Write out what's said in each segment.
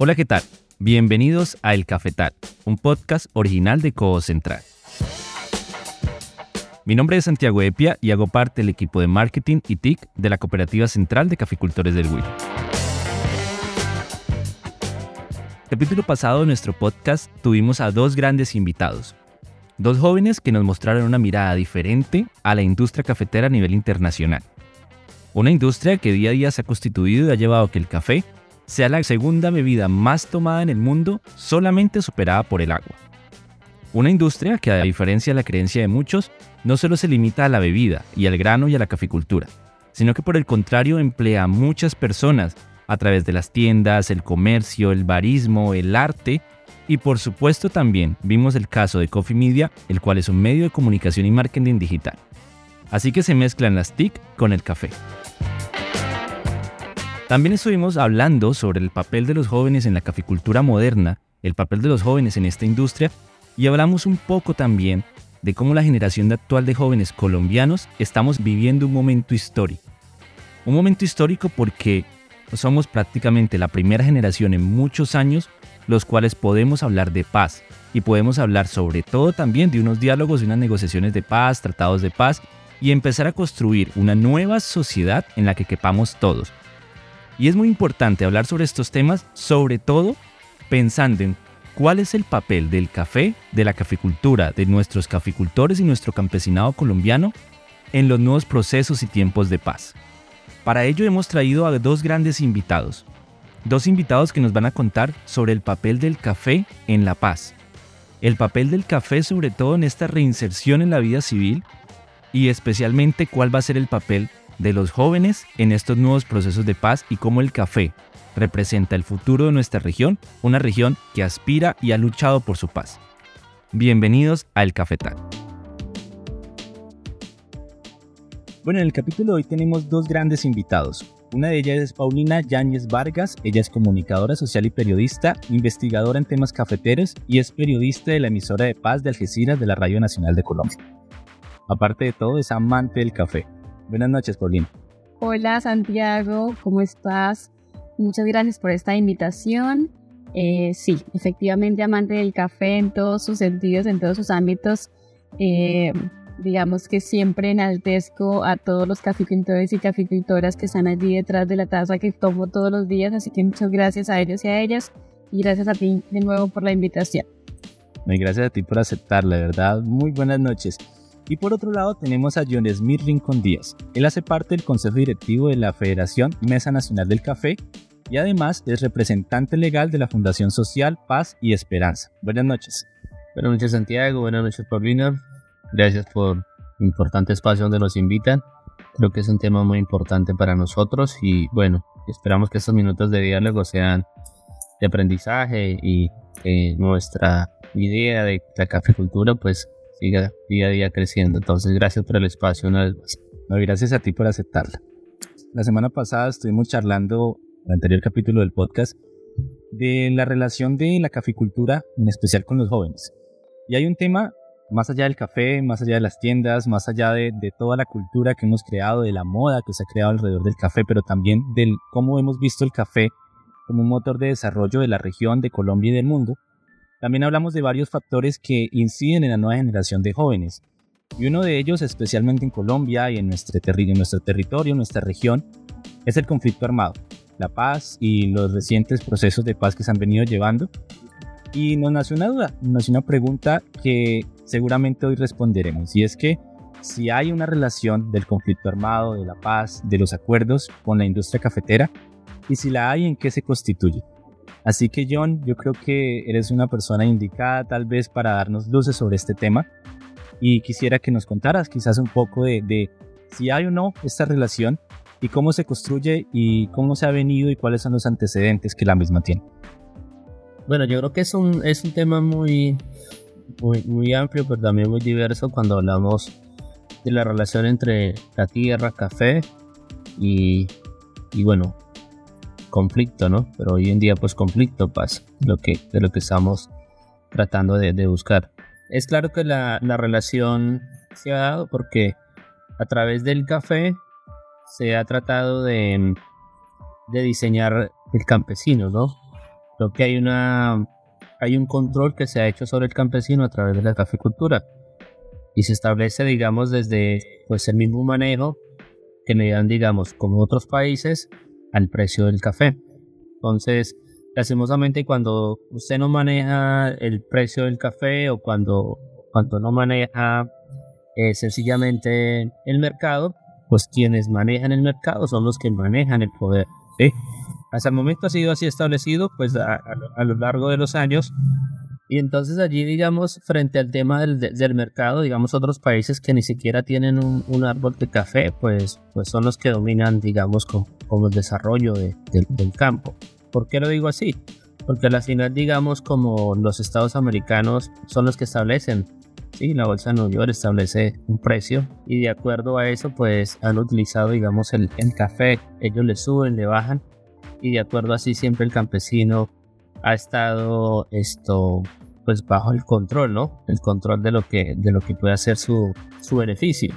Hola, ¿qué tal? Bienvenidos a El Cafetal, un podcast original de Codo Central. Mi nombre es Santiago Epia y hago parte del equipo de marketing y TIC de la Cooperativa Central de Caficultores del Huila. Capítulo pasado de nuestro podcast tuvimos a dos grandes invitados, dos jóvenes que nos mostraron una mirada diferente a la industria cafetera a nivel internacional. Una industria que día a día se ha constituido y ha llevado a que el café sea la segunda bebida más tomada en el mundo, solamente superada por el agua. Una industria que, a diferencia de la creencia de muchos, no solo se limita a la bebida y al grano y a la caficultura, sino que por el contrario emplea a muchas personas a través de las tiendas, el comercio, el barismo, el arte y por supuesto también vimos el caso de Coffee Media, el cual es un medio de comunicación y marketing digital. Así que se mezclan las TIC con el café. También estuvimos hablando sobre el papel de los jóvenes en la caficultura moderna, el papel de los jóvenes en esta industria, y hablamos un poco también de cómo la generación actual de jóvenes colombianos estamos viviendo un momento histórico. Un momento histórico porque somos prácticamente la primera generación en muchos años los cuales podemos hablar de paz y podemos hablar sobre todo también de unos diálogos y unas negociaciones de paz, tratados de paz y empezar a construir una nueva sociedad en la que quepamos todos y es muy importante hablar sobre estos temas, sobre todo pensando en cuál es el papel del café, de la caficultura, de nuestros caficultores y nuestro campesinado colombiano en los nuevos procesos y tiempos de paz. Para ello hemos traído a dos grandes invitados, dos invitados que nos van a contar sobre el papel del café en la paz, el papel del café sobre todo en esta reinserción en la vida civil y especialmente cuál va a ser el papel de los jóvenes en estos nuevos procesos de paz y cómo el café representa el futuro de nuestra región, una región que aspira y ha luchado por su paz. Bienvenidos a El Cafetal. Bueno, en el capítulo de hoy tenemos dos grandes invitados. Una de ellas es Paulina Yáñez Vargas, ella es comunicadora social y periodista, investigadora en temas cafeteros y es periodista de la emisora de paz de Algeciras de la Radio Nacional de Colombia. Aparte de todo, es amante del café. Buenas noches, Paulina. Hola, Santiago, ¿cómo estás? Muchas gracias por esta invitación. Eh, sí, efectivamente, amante del café en todos sus sentidos, en todos sus ámbitos. Eh, digamos que siempre enaltezco a todos los caficultores y caficultoras que están allí detrás de la taza que tomo todos los días, así que muchas gracias a ellos y a ellas y gracias a ti de nuevo por la invitación. Y gracias a ti por aceptarla, de verdad. Muy buenas noches. Y por otro lado tenemos a John Smith Rincón Díaz. Él hace parte del Consejo Directivo de la Federación Mesa Nacional del Café y además es representante legal de la Fundación Social Paz y Esperanza. Buenas noches. Buenas noches Santiago, buenas noches Paulina. Gracias por importante espacio donde nos invitan. Creo que es un tema muy importante para nosotros y bueno, esperamos que estos minutos de diálogo sean de aprendizaje y que nuestra idea de la caficultura pues siga día a día creciendo. Entonces, gracias por el espacio una vez más. No, gracias a ti por aceptarla. La semana pasada estuvimos charlando, en el anterior capítulo del podcast, de la relación de la caficultura, en especial con los jóvenes. Y hay un tema más allá del café, más allá de las tiendas, más allá de, de, toda la cultura que hemos creado, de la moda que se ha creado alrededor del café, pero también del cómo hemos visto el café como un motor de desarrollo de la región, de Colombia y del mundo, también hablamos de varios factores que inciden en la nueva generación de jóvenes. Y uno de ellos, especialmente en Colombia y en nuestro, territorio, en nuestra región, es el conflicto armado, la paz y los recientes procesos de paz que se han venido llevando. Y nos nació una duda, nos nació una pregunta que seguramente hoy responderemos. Y es que si hay una relación del conflicto armado, de la paz, de los acuerdos con la industria cafetera, y si la hay, ¿en qué se constituye? Así que John, yo creo que eres una persona indicada tal vez para darnos luces sobre este tema y quisiera que nos contaras quizás un poco de, si hay o no esta relación y cómo se construye y cómo se ha venido y cuáles son los antecedentes que la misma tiene. Bueno, yo creo que es un, es un tema muy, muy, muy amplio, pero también muy diverso cuando hablamos de la relación entre la tierra, café y, y bueno, conflicto, ¿no? Pero hoy en día pues conflicto pasa, lo que, de lo que estamos tratando de, buscar. Es claro que la, relación se ha dado porque a través del café se ha tratado de, de diseñar el campesino, ¿no? Creo que hay una hay un control que se ha hecho sobre el campesino a través de la caficultura y se establece, digamos, desde pues el mismo manejo que le dan, digamos, como otros países al precio del café. Entonces, lastimosamente cuando usted no maneja el precio del café o cuando, cuando no maneja eh, sencillamente el mercado, pues quienes manejan el mercado son los que manejan el poder. Hasta el momento ha sido así establecido, pues a, lo largo de los años. Y entonces allí, digamos, frente al tema del, del mercado, digamos, otros países que ni siquiera tienen un, un, árbol de café, pues, pues son los que dominan, digamos, como, el desarrollo de, del campo. ¿Por qué lo digo así? Porque al final, digamos, como los estados americanos son los que establecen Sí, la bolsa de Nueva York establece un precio y de acuerdo a eso pues han utilizado digamos el, el café, ellos le suben, le bajan y de acuerdo así siempre el campesino ha estado esto pues bajo el control, ¿no? El control de lo que, de lo que puede hacer su, su beneficio.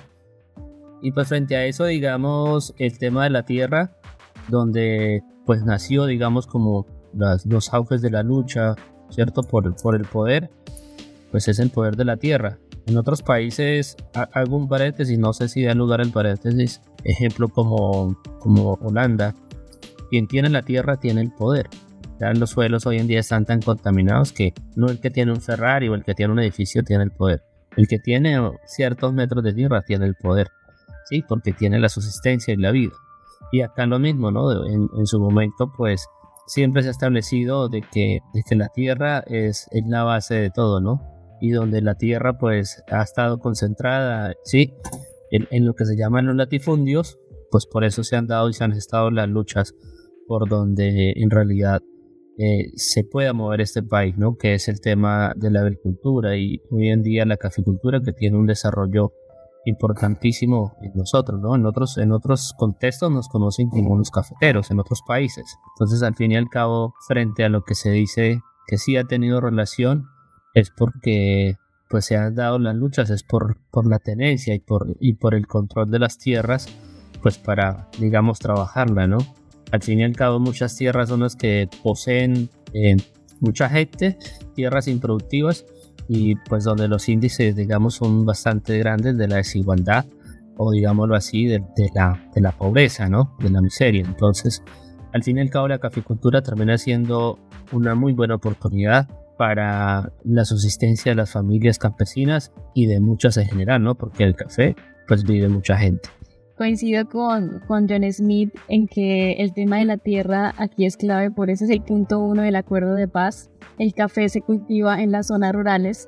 Y pues frente a eso, digamos, el tema de la tierra, donde pues nació, digamos, como los auges de la lucha, ¿cierto? Por, por el poder, pues es el poder de la tierra. En otros países, hago un paréntesis, no sé si da lugar el paréntesis, ejemplo como, como Holanda, quien tiene la tierra tiene el poder. Ya los suelos hoy en día están tan contaminados que no el que tiene un Ferrari o el que tiene un edificio tiene el poder. El que tiene ciertos metros de tierra tiene el poder, ¿sí? Porque tiene la subsistencia y la vida. Y acá lo mismo, ¿no? En, en su momento, pues, siempre se ha establecido de que, de que la tierra es, es la base de todo, ¿no? y donde la tierra pues ha estado concentrada, sí, en, lo que se llaman los latifundios, pues por eso se han dado y se han estado las luchas por donde en realidad eh, se pueda mover este país, ¿no? Que es el tema de la agricultura y hoy en día la caficultura que tiene un desarrollo importantísimo en nosotros, ¿no? En otros, en otros contextos nos conocen como los cafeteros en otros países. Entonces, al fin y al cabo, frente a lo que se dice que sí ha tenido relación, es porque pues se han dado las luchas, es por, por la tenencia y por, y por el control de las tierras, pues para, digamos, trabajarla, ¿no? Al fin y al cabo, muchas tierras son las que poseen eh, mucha gente, tierras improductivas, y pues donde los índices, digamos, son bastante grandes de la desigualdad, o digámoslo así, de, la, de la pobreza, ¿no? De la miseria. Entonces, al fin y al cabo, la caficultura termina siendo una muy buena oportunidad para la subsistencia de las familias campesinas y de muchas en general, ¿no? Porque el café pues vive mucha gente. Coincido con, con John Smith en que el tema de la tierra aquí es clave, por eso es el punto uno del acuerdo de paz. El café se cultiva en las zonas rurales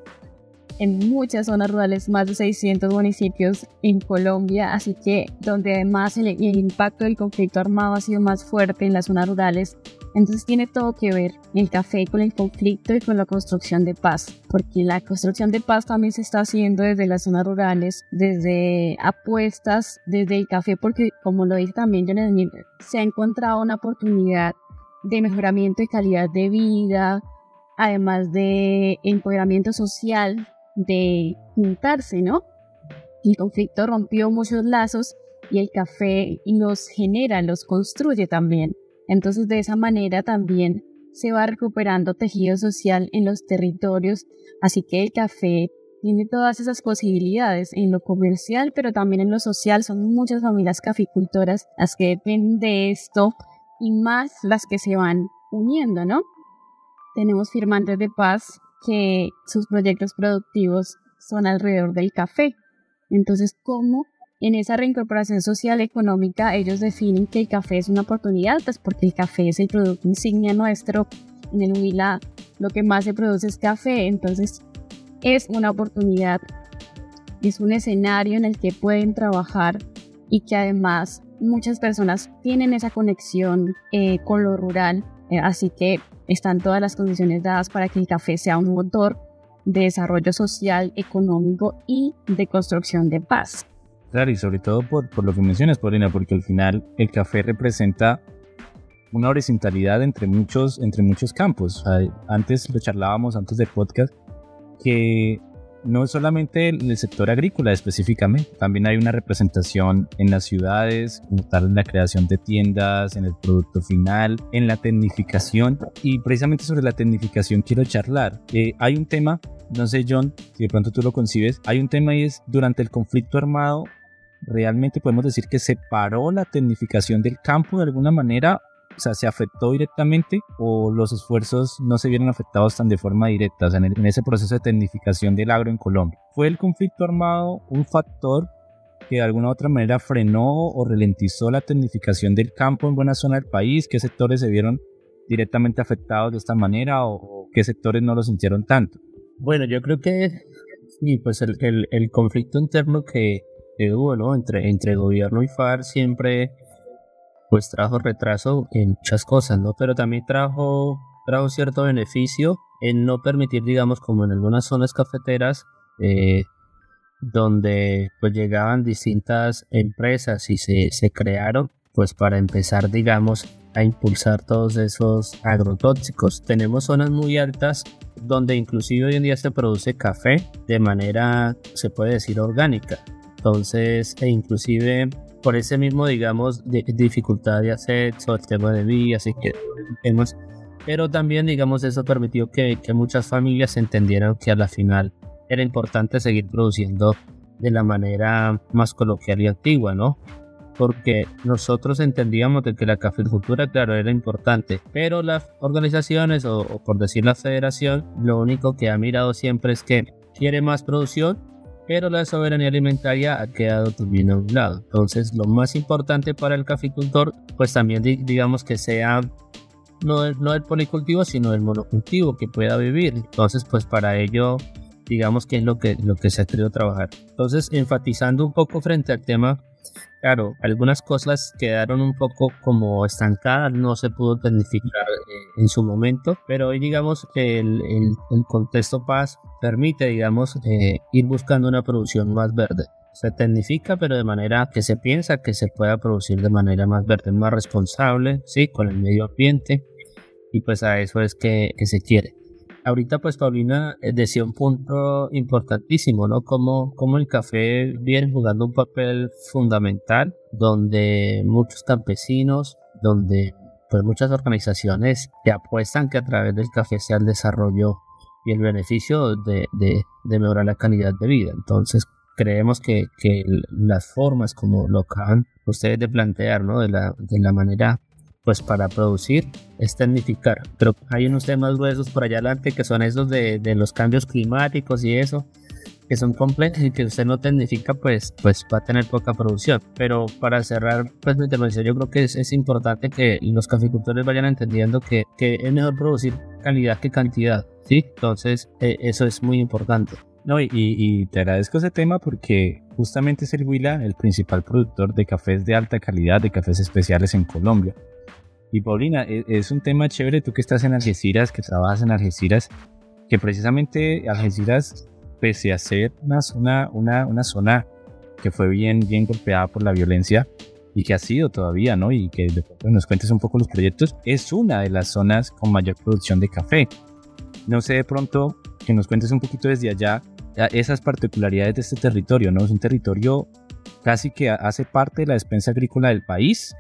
en muchas zonas rurales, más de 600 municipios en Colombia, así que donde además el, impacto del conflicto armado ha sido más fuerte en las zonas rurales, entonces tiene todo que ver el café con el conflicto y con la construcción de paz, porque la construcción de paz también se está haciendo desde las zonas rurales, desde apuestas, desde el café, porque como lo dice también se ha encontrado una oportunidad de mejoramiento de calidad de vida, además de empoderamiento social de juntarse, ¿no? El conflicto rompió muchos lazos y el café los genera, los construye también. Entonces de esa manera también se va recuperando tejido social en los territorios, así que el café tiene todas esas posibilidades en lo comercial, pero también en lo social. Son muchas familias caficultoras las que dependen de esto y más las que se van uniendo, ¿no? Tenemos firmantes de paz que sus proyectos productivos son alrededor del café. Entonces, ¿cómo en esa reincorporación social económica ellos definen que el café es una oportunidad? Pues porque el café es el producto insignia nuestro. En el Huila lo que más se produce es café, entonces es una oportunidad, es un escenario en el que pueden trabajar y que además muchas personas tienen esa conexión eh, con lo rural, eh, así que están todas las condiciones dadas para que el café sea un motor de desarrollo social, económico y de construcción de paz. Claro, y sobre todo por, por lo que mencionas, Paulina, porque al final el café representa una horizontalidad entre muchos, entre muchos campos. Antes lo charlábamos, antes del podcast, que no solamente en el sector agrícola específicamente, también hay una representación en las ciudades, como tal en la creación de tiendas, en el producto final, en la tecnificación. Y precisamente sobre la tecnificación quiero charlar. Eh, hay un tema, no sé John, si de pronto tú lo concibes, hay un tema y es durante el conflicto armado, realmente podemos decir que se paró la tecnificación del campo de alguna manera o sea, se afectó directamente o los esfuerzos no se vieron afectados tan de forma directa, o sea, en, ese proceso de tecnificación del agro en Colombia. ¿Fue el conflicto armado un factor que de alguna otra manera frenó o ralentizó la tecnificación del campo en buena zona del país? ¿Qué sectores se vieron directamente afectados de esta manera o, qué sectores no lo sintieron tanto? Bueno, yo creo que sí, pues el, conflicto interno que, que hubo ¿no? entre, entre gobierno y FARC siempre pues trajo retraso en muchas cosas, ¿no? Pero también trajo, trajo cierto beneficio en no permitir, digamos, como en algunas zonas cafeteras, eh, donde pues llegaban distintas empresas y se, se crearon, pues para empezar, digamos, a impulsar todos esos agrotóxicos. Tenemos zonas muy altas donde inclusive hoy en día se produce café de manera, se puede decir, orgánica. Entonces, e inclusive por ese mismo, digamos, de, dificultad de acceso, el tema de vías y que temas. Pero también, digamos, eso permitió que, que muchas familias entendieran que a la final era importante seguir produciendo de la manera más coloquial y antigua, ¿no? Porque nosotros entendíamos de que la cafecultura, claro, era importante, pero las organizaciones, o, o por decir la federación, lo único que ha mirado siempre es que quiere más producción, pero la soberanía alimentaria ha quedado también a un lado. Entonces, lo más importante para el caficultor, pues también digamos que sea no el, no el policultivo, sino el monocultivo que pueda vivir. Entonces, pues para ello, digamos que es lo que, lo que se ha querido trabajar. Entonces, enfatizando un poco frente al tema Claro, algunas cosas quedaron un poco como estancadas, no se pudo tecnificar eh, en su momento, pero hoy digamos que el, contexto paz permite, digamos, eh, ir buscando una producción más verde. Se tecnifica, pero de manera que se piensa que se pueda producir de manera más verde, más responsable, sí, con el medio ambiente, y pues a eso es que se quiere ahorita pues Paulina eh, decía un punto importantísimo, ¿no? Como, como el café viene jugando un papel fundamental donde muchos campesinos, donde pues muchas organizaciones que apuestan que a través del café sea el desarrollo y el beneficio de, de, de mejorar la calidad de vida. Entonces creemos que, que las formas como lo acaban ustedes de plantear, ¿no? De la, de la manera pues para producir es tecnificar. Pero hay unos temas gruesos por allá adelante que son esos de, de los cambios climáticos y eso, que son complejos y que usted no tecnifica, pues, pues va a tener poca producción. Pero para cerrar pues, mi intervención, yo creo que es, es importante que los caficultores vayan entendiendo que, que, es mejor producir calidad que cantidad. ¿sí? Entonces, eh, eso es muy importante. No, y, y, te agradezco ese tema porque justamente es el Huila el principal productor de cafés de alta calidad, de cafés especiales en Colombia. Y Paulina, e, es un tema chévere, tú que estás en Algeciras, que trabajas en Algeciras, que precisamente Algeciras, pese a ser una zona, una, una zona que fue bien, bien golpeada por la violencia y que ha sido todavía, ¿no? Y que de nos cuentes un poco los proyectos, es una de las zonas con mayor producción de café. No sé de pronto que nos cuentes un poquito desde allá esas particularidades de este territorio, ¿no? Es un territorio casi que hace parte de la despensa agrícola del país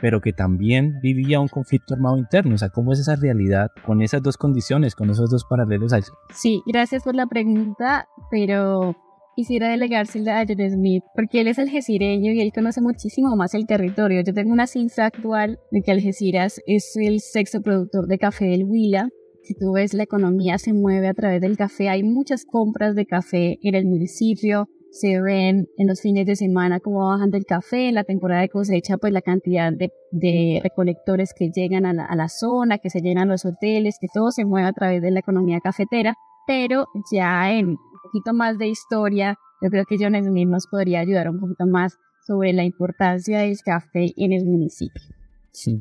pero que también vivía un conflicto armado interno. O sea, ¿cómo es esa realidad con esas dos condiciones, con esos dos paralelos? Sí, gracias por la pregunta, pero quisiera delegársela a John Smith, porque él es algecireño y él conoce muchísimo más el territorio. Yo tengo una ciencia actual de que Algeciras es el sexto productor de café del Huila. Si tú ves, la economía se mueve a través del café. Hay muchas compras de café en el municipio se ven en los fines de semana cómo bajan del café, en la temporada de cosecha, pues la cantidad de, de recolectores que llegan a la, a la, zona, que se llenan los hoteles, que todo se mueve a través de la economía cafetera, pero ya en un poquito más de historia, yo creo que John Smith nos podría ayudar un poquito más sobre la importancia del café en el municipio.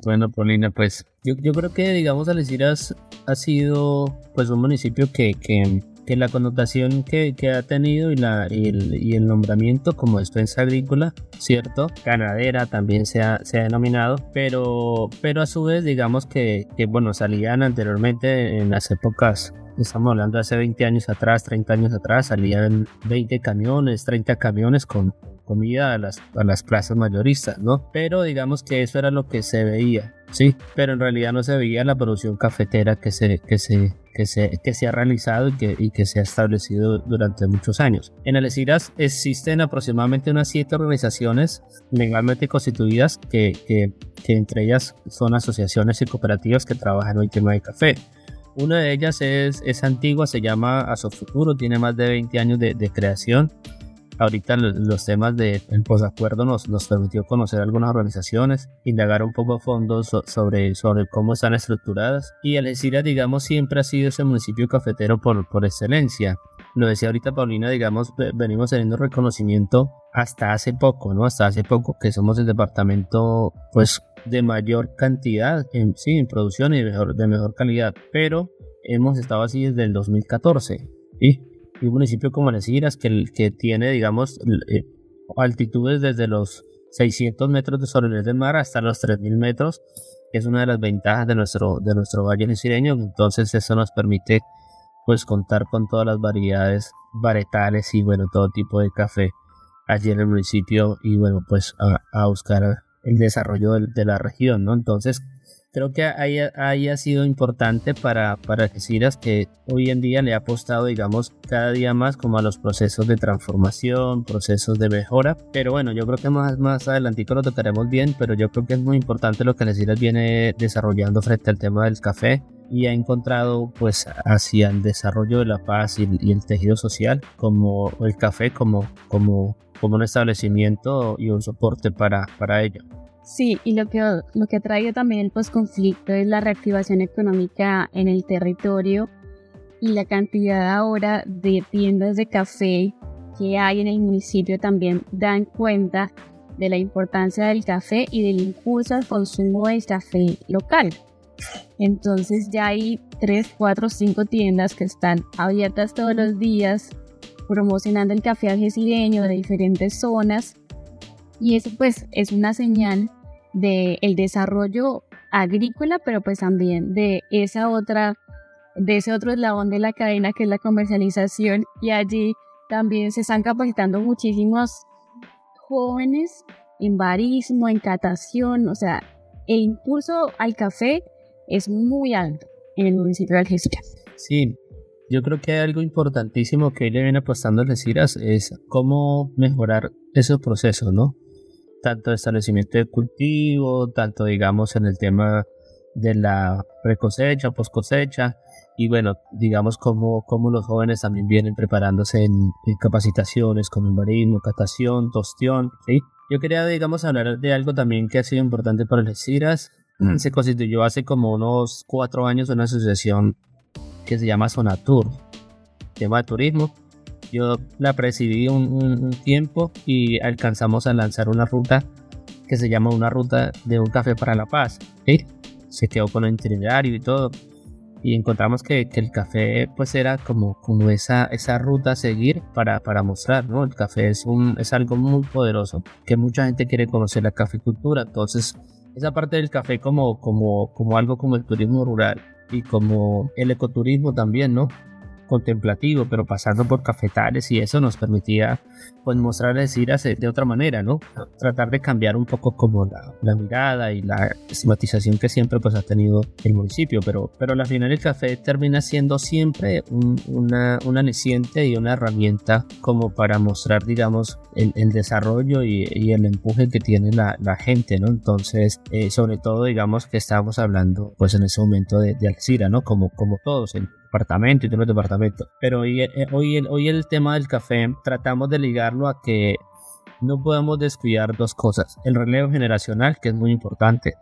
Bueno, Paulina, pues yo, yo creo que, digamos, Algeciras ha sido pues un municipio que, que que la connotación que, que ha tenido y, la, y el, nombramiento como despensa agrícola, ¿cierto? Ganadera también se ha, se ha denominado, pero, pero a su vez digamos que, que, bueno, salían anteriormente en las épocas estamos hablando de hace 20 años atrás, 30 años atrás, salían 20 camiones, 30 camiones con comida a las, a las plazas mayoristas, ¿no? Pero digamos que eso era lo que se veía, ¿sí? Pero en realidad no se veía la producción cafetera que se, que se, que se, que se ha realizado y que, y que se ha establecido durante muchos años. En Algeciras existen aproximadamente unas siete organizaciones legalmente constituidas que, que, que entre ellas son asociaciones y cooperativas que trabajan en el tema de café. Una de ellas es, es antigua, se llama Asofuturo, tiene más de 20 años de, de creación. Ahorita los temas del posacuerdo nos, nos permitió conocer algunas organizaciones, indagar un poco a fondo sobre, sobre cómo están estructuradas. Y Algeciras, digamos, siempre ha sido ese municipio cafetero por, por excelencia. Lo decía ahorita Paulina, digamos, venimos teniendo reconocimiento hasta hace poco, ¿no? Hasta hace poco que somos el departamento, pues, de mayor cantidad, en, sí, en producción y de mejor, de mejor calidad, pero hemos estado así desde el 2014. Y, y un municipio como Algeciras que, que tiene, digamos, eh, altitudes desde los 600 metros de sobre el del mar hasta los 3000 metros, es una de las ventajas de nuestro, de nuestro valle sireño. Entonces, eso nos permite pues contar con todas las variedades varietales y bueno, todo tipo de café allí en el municipio y bueno, pues a buscar el desarrollo de, la región, ¿no? Entonces, creo que haya, haya sido importante para, para Algeciras que hoy en día le ha apostado, digamos, cada día más como a los procesos de transformación, procesos de mejora. Pero bueno, yo creo que más, más adelantito lo tocaremos bien, pero yo creo que es muy importante lo que Algeciras viene desarrollando frente al tema del café y ha encontrado pues hacia el desarrollo de la paz y, el tejido social como el café como, como, como un establecimiento y un soporte para, para ello. Sí, y lo que, lo que ha traído también el posconflicto es la reactivación económica en el territorio y la cantidad ahora de tiendas de café que hay en el municipio también dan cuenta de la importancia del café y del impulso al consumo del café local. Entonces ya hay 3, 4, 5 tiendas que están abiertas todos los días promocionando el café algecireño de diferentes zonas y eso pues es una señal del el desarrollo agrícola, pero pues también de esa otra, de ese otro eslabón de la cadena que es la comercialización y allí también se están capacitando muchísimos jóvenes en barismo, en catación, o sea, el impulso al café es muy alto en el municipio de Algeciras. Sí, yo creo que hay algo importantísimo que le viene apostando Algeciras es cómo mejorar esos procesos, ¿no? Tanto establecimiento de cultivo, tanto digamos en el tema de la pre-cosecha, post-cosecha, y bueno, digamos como, como los jóvenes también vienen preparándose en, capacitaciones con barismo, catación, tostión, ¿sí? Yo quería, digamos, hablar de algo también que ha sido importante para las CIRAS. Mm. Se constituyó hace como unos cuatro años una asociación que se llama Sonatur, tema de turismo, yo la presidí un, tiempo y alcanzamos a lanzar una ruta que se llama una ruta de un café para la paz. Se quedó con el itinerario y todo. Y encontramos que, el café pues era como, como esa, esa ruta a seguir para, para mostrar, ¿no? El café es, un, es algo muy poderoso, que mucha gente quiere conocer la caficultura. Entonces, esa parte del café como, como, como algo como el turismo rural y como el ecoturismo también, ¿no? Contemplativo, pero pasando por cafetales y eso nos permitía pues mostrar decir de otra manera, ¿no? Tratar de cambiar un poco como la, mirada y la estigmatización que siempre pues ha tenido el municipio, pero, pero al final el café termina siendo siempre una, una neciente y una herramienta como para mostrar, digamos, el, desarrollo y, el empuje que tiene la, la gente, ¿no? Entonces, eh, sobre todo, digamos que estábamos hablando pues en ese momento de, de Alcira, ¿no? Como, como todos, el, departamento y los departamentos. Pero hoy, eh, hoy, hoy el tema del café tratamos de ligarlo a que no podemos descuidar dos cosas. El relevo generacional, que es muy importante.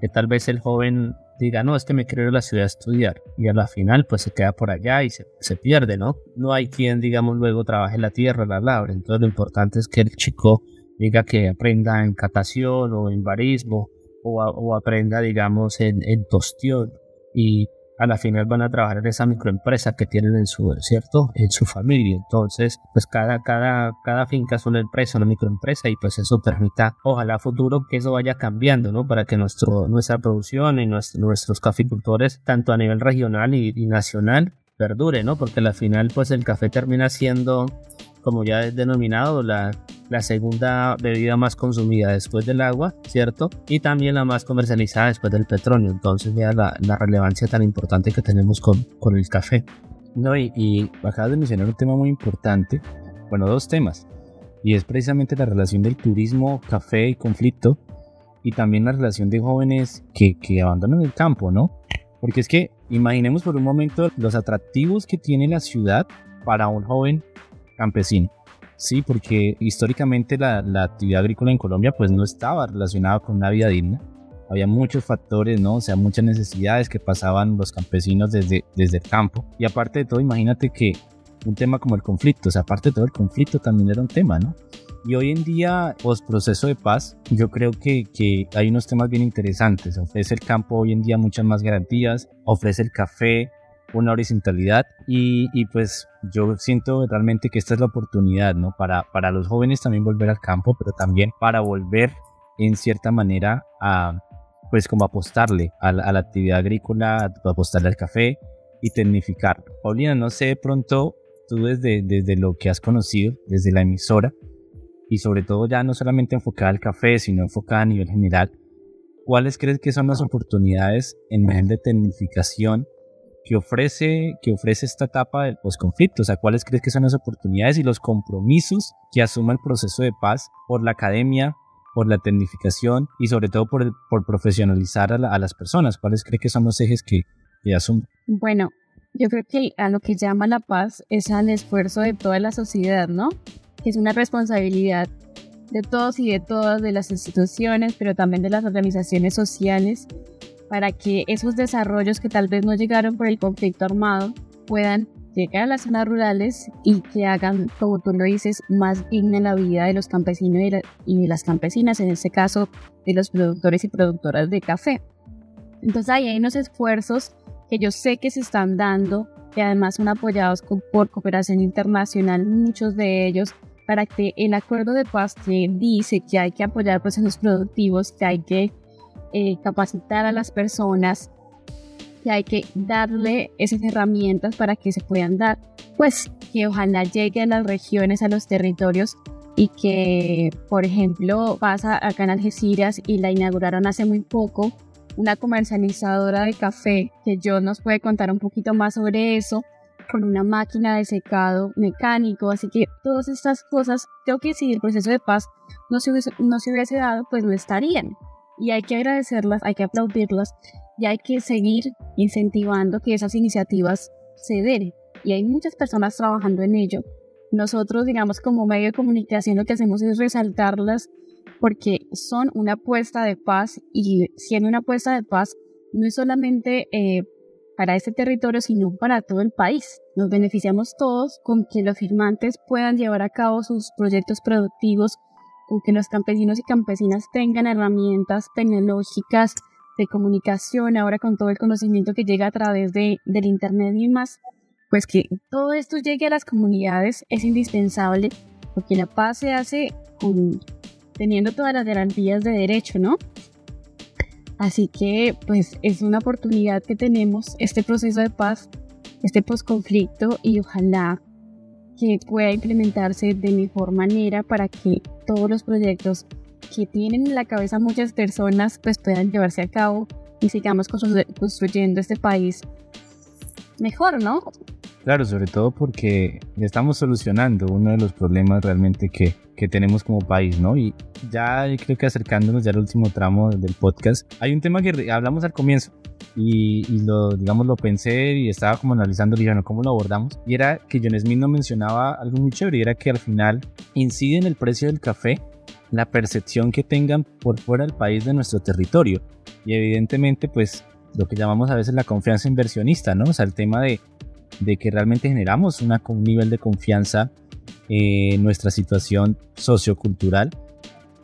Que tal vez el joven diga, no, es que me quiero ir a la ciudad a estudiar. Y a la final, pues se queda por allá y se, se pierde, ¿no? No hay quien, digamos, luego trabaje la tierra, la labra. Entonces lo importante es que el chico diga que aprenda en catación o en barismo o, o aprenda, digamos, en, en tostión. Y a la final van a trabajar en esa microempresa que tienen en su, ¿cierto? En su familia. Entonces, pues cada, cada, cada finca es una empresa, una microempresa y pues eso permita, ojalá futuro que eso vaya cambiando, ¿no? Para que nuestro, nuestra producción y nuestros caficultores, tanto a nivel regional y, y nacional, perdure, ¿no? Porque al final, pues el café termina siendo como ya es denominado, la, la segunda bebida más consumida después del agua, ¿cierto? Y también la más comercializada después del petróleo. Entonces, vea la, la relevancia tan importante que tenemos con, con el café. No, y, y acabas de mencionar un tema muy importante, bueno, dos temas, y es precisamente la relación del turismo, café y conflicto, y también la relación de jóvenes que, que abandonan el campo, ¿no? Porque es que imaginemos por un momento los atractivos que tiene la ciudad para un joven campesino. Sí, porque históricamente la, actividad agrícola en Colombia pues no estaba relacionada con una vida digna. Había muchos factores, ¿no? O sea, muchas necesidades que pasaban los campesinos desde, desde el campo. Y aparte de todo, imagínate que un tema como el conflicto, o sea, aparte de todo el conflicto también era un tema, ¿no? Y hoy en día, post proceso de paz, yo creo que, que, hay unos temas bien interesantes. Ofrece el campo hoy en día muchas más garantías, ofrece el café, una horizontalidad y, pues yo siento realmente que esta es la oportunidad, ¿no? Para, para los jóvenes también volver al campo, pero también para volver en cierta manera a, pues como apostarle a la, a actividad agrícola, apostarle al café y tecnificar. Paulina, no sé, de pronto tú desde, desde lo que has conocido, desde la emisora, y sobre todo ya no solamente enfocada al café, sino enfocada a nivel general, ¿cuáles crees que son las oportunidades en nivel de tecnificación que ofrece, que ofrece esta etapa del posconflicto? O sea, ¿cuáles crees que son las oportunidades y los compromisos que asuma el proceso de paz por la academia, por la tecnificación y sobre todo por, profesionalizar a, las personas? ¿Cuáles crees que son los ejes que, que asume? Bueno, yo creo que a lo que llama la paz es al esfuerzo de toda la sociedad, ¿no? Es una responsabilidad de todos y de todas, de las instituciones, pero también de las organizaciones sociales, para que esos desarrollos que tal vez no llegaron por el conflicto armado puedan llegar a las zonas rurales y que hagan, como tú lo dices, más digna la vida de los campesinos y de, las campesinas, en este caso de los productores y productoras de café. Entonces ahí hay unos esfuerzos que yo sé que se están dando, que además son apoyados por cooperación internacional, muchos de ellos, para que el acuerdo de paz que dice que hay que apoyar procesos productivos, que hay que eh, capacitar a las personas, que hay que darle esas herramientas para que se puedan dar, pues que ojalá llegue a las regiones, a los territorios y que, por ejemplo, pasa acá en Algeciras y la inauguraron hace muy poco, una comercializadora de café, que yo nos puede contar un poquito más sobre eso, con una máquina de secado mecánico, así que todas estas cosas, creo que si el proceso de paz no se no se hubiese dado, pues no estarían y hay que agradecerlas, hay que aplaudirlas y hay que seguir incentivando que esas iniciativas se den. Y hay muchas personas trabajando en ello. Nosotros, digamos, como medio de comunicación, lo que hacemos es resaltarlas porque son una apuesta de paz y siendo una apuesta de paz no es solamente eh, para este territorio, sino para todo el país. Nos beneficiamos todos con que los firmantes puedan llevar a cabo sus proyectos productivos o que los campesinos y campesinas tengan herramientas tecnológicas de comunicación, ahora con todo el conocimiento que llega a través de, del Internet y más, pues que todo esto llegue a las comunidades es indispensable porque la paz se hace teniendo todas las garantías de derecho, ¿no? Así que pues es una oportunidad que tenemos este proceso de paz, este posconflicto y ojalá que pueda implementarse de mejor manera para que todos los proyectos que tienen en la cabeza muchas personas pues puedan llevarse a cabo y sigamos construyendo este país mejor, ¿no? Claro, sobre todo porque estamos solucionando uno de los problemas realmente que, que tenemos como país, ¿no? Y ya creo que acercándonos ya al último tramo del podcast, hay un tema que hablamos al comienzo y, lo, digamos, lo pensé y estaba como analizando, y ¿cómo lo abordamos? Y era que John Smith mencionaba algo muy chévere, y era que al final incide en el precio del café la percepción que tengan por fuera del país de nuestro territorio. Y evidentemente, pues, lo que llamamos a veces la confianza inversionista, ¿no? O sea, el tema de, de que realmente generamos un nivel de confianza en nuestra situación sociocultural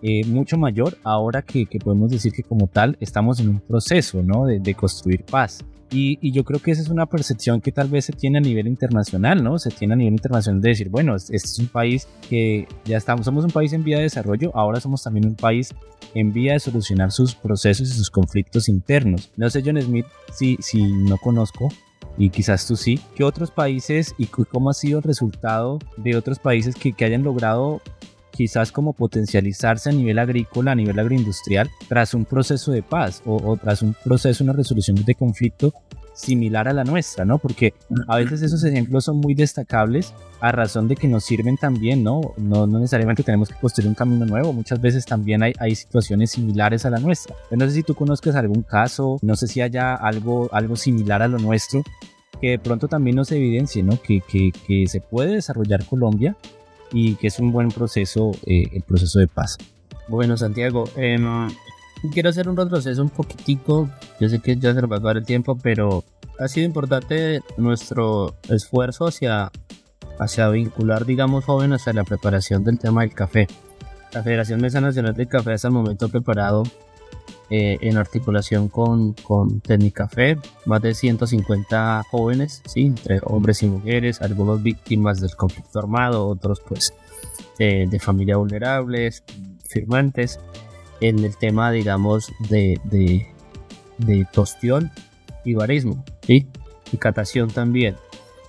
eh, mucho mayor ahora que, podemos decir que como tal estamos en un proceso ¿no? de, construir paz. Y, yo creo que esa es una percepción que tal vez se tiene a nivel internacional, ¿no? Se tiene a nivel internacional de decir, bueno, este es un país que ya estamos, somos un país en vía de desarrollo, ahora somos también un país en vía de solucionar sus procesos y sus conflictos internos. No sé, John Smith, si, si no conozco, y quizás tú sí, ¿qué otros países y cómo ha sido el resultado de otros países que, que hayan logrado quizás como potencializarse a nivel agrícola, a nivel agroindustrial, tras un proceso de paz o, tras un proceso, una resolución de conflicto similar a la nuestra, ¿no? Porque a veces esos ejemplos son muy destacables a razón de que nos sirven también, ¿no? No, no necesariamente tenemos que construir un camino nuevo, muchas veces también hay, hay situaciones similares a la nuestra. no sé si tú conozcas algún caso, no sé si haya algo, algo similar a lo nuestro que de pronto también nos evidencie, ¿no? Que, que, que se puede desarrollar Colombia y que es un buen proceso, eh, el proceso de paz. Bueno, Santiago, em, quiero hacer un retroceso un poquitico. Yo sé que ya se nos va a dar el tiempo, pero ha sido importante nuestro esfuerzo hacia, hacia vincular, digamos, jóvenes a la preparación del tema del café. La Federación Mesa Nacional del Café hasta el momento preparado eh, en articulación con, con Tecnicafé, más de 150 jóvenes, ¿sí? entre hombres y mujeres, algunos víctimas del conflicto armado, otros pues de, familias vulnerables, firmantes, en el tema, digamos, de, de, tostión y barismo, y catación también.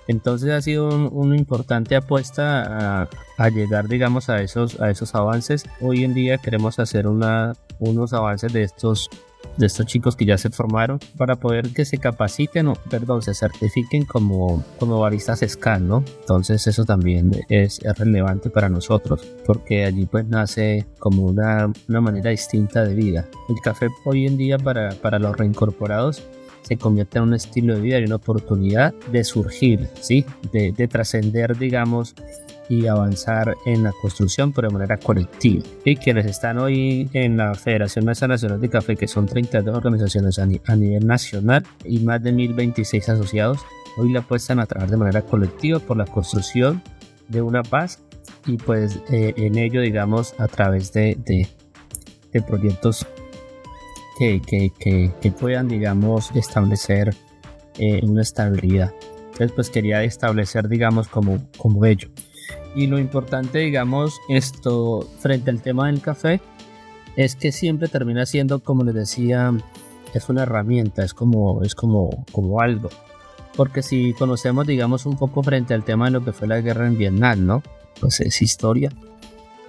Entonces ha sido una importante apuesta a, a, llegar, digamos, a esos, a esos avances. Hoy en día queremos hacer una, unos avances de estos de estos chicos que ya se formaron para poder que se capaciten o perdón se certifiquen como como baristas SCAN no entonces eso también es, es, relevante para nosotros porque allí pues nace como una, una manera distinta de vida el café hoy en día para, para los reincorporados se convierte en un estilo de vida y una oportunidad de surgir, ¿sí? de, de trascender, digamos, y avanzar en la construcción, pero de manera colectiva. Y quienes están hoy en la Federación Nacional de Café, que son 32 organizaciones a, nivel nacional y más de 1026 asociados, hoy la apuestan a trabajar de manera colectiva por la construcción de una paz y pues eh, en ello, digamos, a través de, de, de proyectos que, que, que, que, puedan, digamos, establecer eh, una estabilidad. Entonces, pues quería establecer, digamos, como, como ello. Y lo importante, digamos, esto frente al tema del café, es que siempre termina siendo, como les decía, es una herramienta, es como, es como, como algo. Porque si conocemos, digamos, un poco frente al tema de lo que fue la guerra en Vietnam, ¿no? Pues es historia.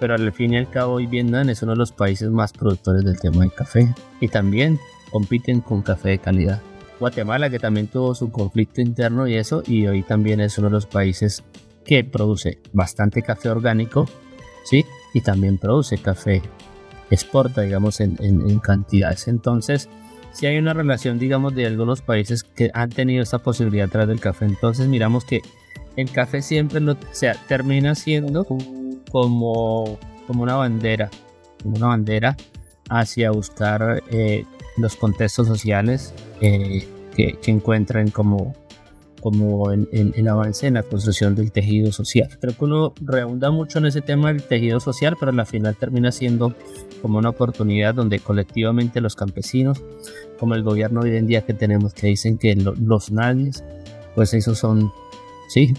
Pero al fin y al cabo, hoy Vietnam es uno de los países más productores del tema del café. Y también compiten con café de calidad. Guatemala, que también tuvo su conflicto interno y eso, y hoy también es uno de los países que produce bastante café orgánico, ¿sí? Y también produce café, exporta, digamos, en, en, cantidades. Entonces, si hay una relación, digamos, de algunos países que han tenido esta posibilidad tras del café, entonces miramos que el café siempre lo, sea, termina siendo como, como una bandera, como una bandera hacia buscar eh, los contextos sociales eh, que, que encuentran como como en, el avance en la construcción del tejido social. Creo que uno reunda mucho en ese tema del tejido social, pero al final termina siendo como una oportunidad donde colectivamente los campesinos, como el gobierno hoy en día que tenemos, que dicen que los nadies, pues esos son, sí,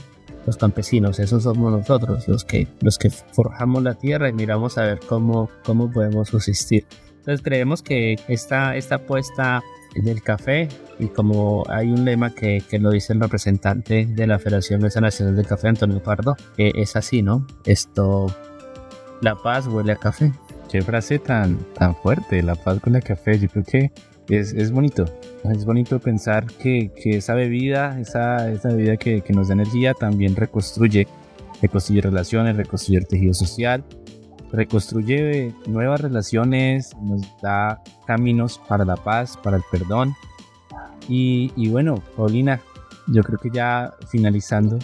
los campesinos, esos somos nosotros, los que, los que forjamos la tierra y miramos a ver cómo, cómo podemos subsistir. Entonces creemos que esta, esta apuesta del café y como hay un lema que, que, lo dice el representante de la Federación Nacional del Café, Antonio Pardo, que es así, ¿no? Esto, la paz huele a café. Qué frase tan, tan fuerte, la paz huele a café, yo creo que es, es bonito, es bonito pensar que, que esa bebida, esa, esa bebida que, que nos da energía también reconstruye, reconstruye relaciones, reconstruye el tejido social reconstruye nuevas relaciones, nos da caminos para la paz, para el perdón. Y, bueno, Paulina, yo creo que ya finalizando,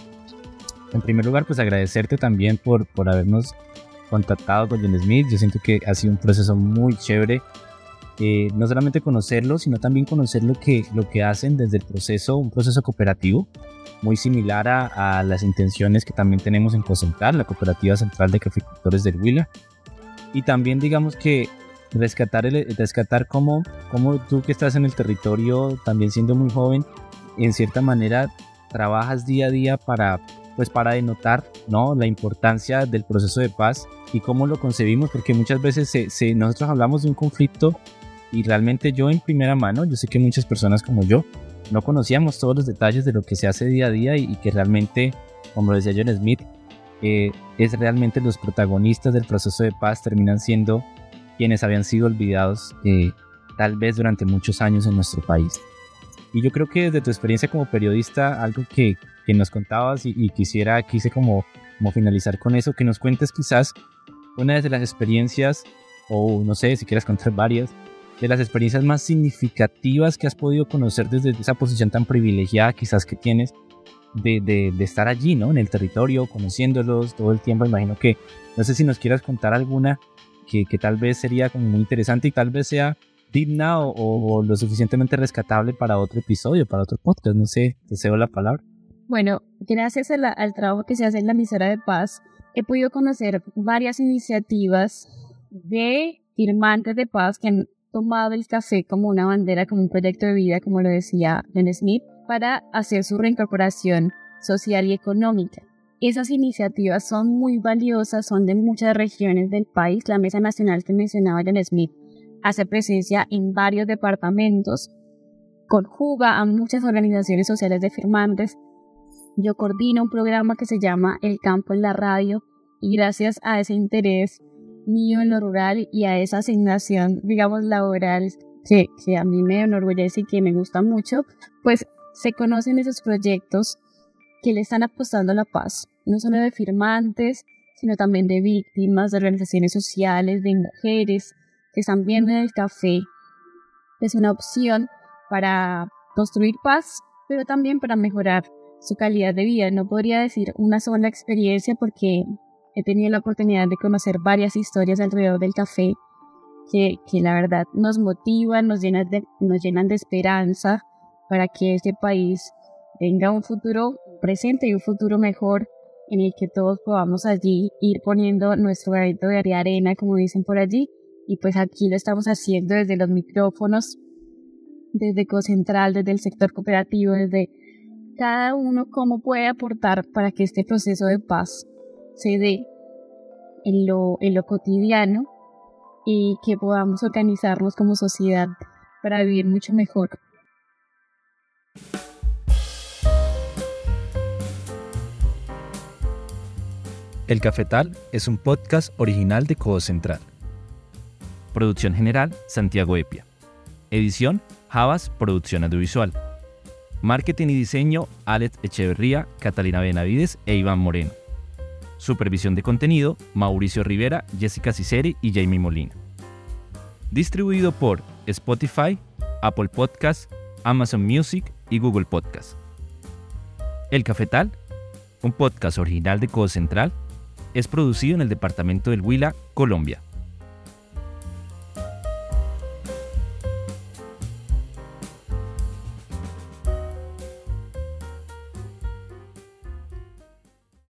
en primer lugar, pues agradecerte también por, por habernos contactado con John Smith. Yo siento que ha sido un proceso muy chévere. Eh, no solamente conocerlo, sino también conocer lo que, lo que hacen desde el proceso, un proceso cooperativo, muy similar a, las intenciones que también tenemos en Cocentral, la Cooperativa Central de Caficultores del Huila. Y también digamos que rescatar, el, rescatar cómo, cómo tú que estás en el territorio, también siendo muy joven, en cierta manera trabajas día a día para, pues para denotar ¿no? la importancia del proceso de paz y cómo lo concebimos, porque muchas veces se, nosotros hablamos de un conflicto y realmente yo en primera mano, yo sé que muchas personas como yo no conocíamos todos los detalles de lo que se hace día a día y, que realmente, como decía John Smith, eh, es realmente los protagonistas del proceso de paz terminan siendo quienes habían sido olvidados eh, tal vez durante muchos años en nuestro país. Y yo creo que desde tu experiencia como periodista, algo que, que nos contabas y, quisiera, quise como, como finalizar con eso, que nos cuentes quizás una de las experiencias, o no sé si quieres contar varias, de las experiencias más significativas que has podido conocer desde esa posición tan privilegiada quizás que tienes de, de, de, estar allí, ¿no? En el territorio, conociéndolos todo el tiempo. Imagino que, no sé si nos quieras contar alguna que, que tal vez sería como muy interesante y tal vez sea digna o, lo suficientemente rescatable para otro episodio, para otro podcast. No sé, deseo la palabra. Bueno, gracias al trabajo que se hace en la emisora de paz, he podido conocer varias iniciativas de firmantes de paz que han tomado el café como una bandera, como un proyecto de vida, como lo decía Ben Smith, para hacer su reincorporación social y económica. Esas iniciativas son muy valiosas, son de muchas regiones del país. La Mesa Nacional que mencionaba Ben Smith hace presencia en varios departamentos, conjuga a muchas organizaciones sociales de firmantes. Yo coordino un programa que se llama El Campo en la Radio y gracias a ese interés mío en lo rural y a esa asignación, digamos, laboral que, que a mí me enorgullece y que me gusta mucho, pues se conocen esos proyectos que le están apostando a la paz, no solo de firmantes, sino también de víctimas, de organizaciones sociales, de mujeres, que están viendo en el café es una opción para construir paz, pero también para mejorar su calidad de vida. No podría decir una sola experiencia porque he tenido la oportunidad de conocer varias historias alrededor del café que, que la verdad nos motivan, nos llenan, de, nos llenan de esperanza para que este país tenga un futuro presente y un futuro mejor en el que todos podamos allí ir poniendo nuestro granito de arena, como dicen por allí, y pues aquí lo estamos haciendo desde los micrófonos, desde Cocentral, desde el sector cooperativo, desde cada uno cómo puede aportar para que este proceso de paz se dé en lo, cotidiano y que podamos organizarnos como sociedad para vivir mucho mejor. El Cafetal es un podcast original de Codo Central. Producción general, Santiago Epia. Edición, Javas, Producción Audiovisual. Marketing y diseño, Alex Echeverría, Catalina Benavides e Iván Moreno. Supervisión de contenido, Mauricio Rivera, Jessica Ciceri y Jamie Molina. Distribuido por Spotify, Apple Podcasts, Amazon Music y Google Podcasts. El Cafetal, un podcast original de Codo Central, es producido en el departamento del Huila, Colombia.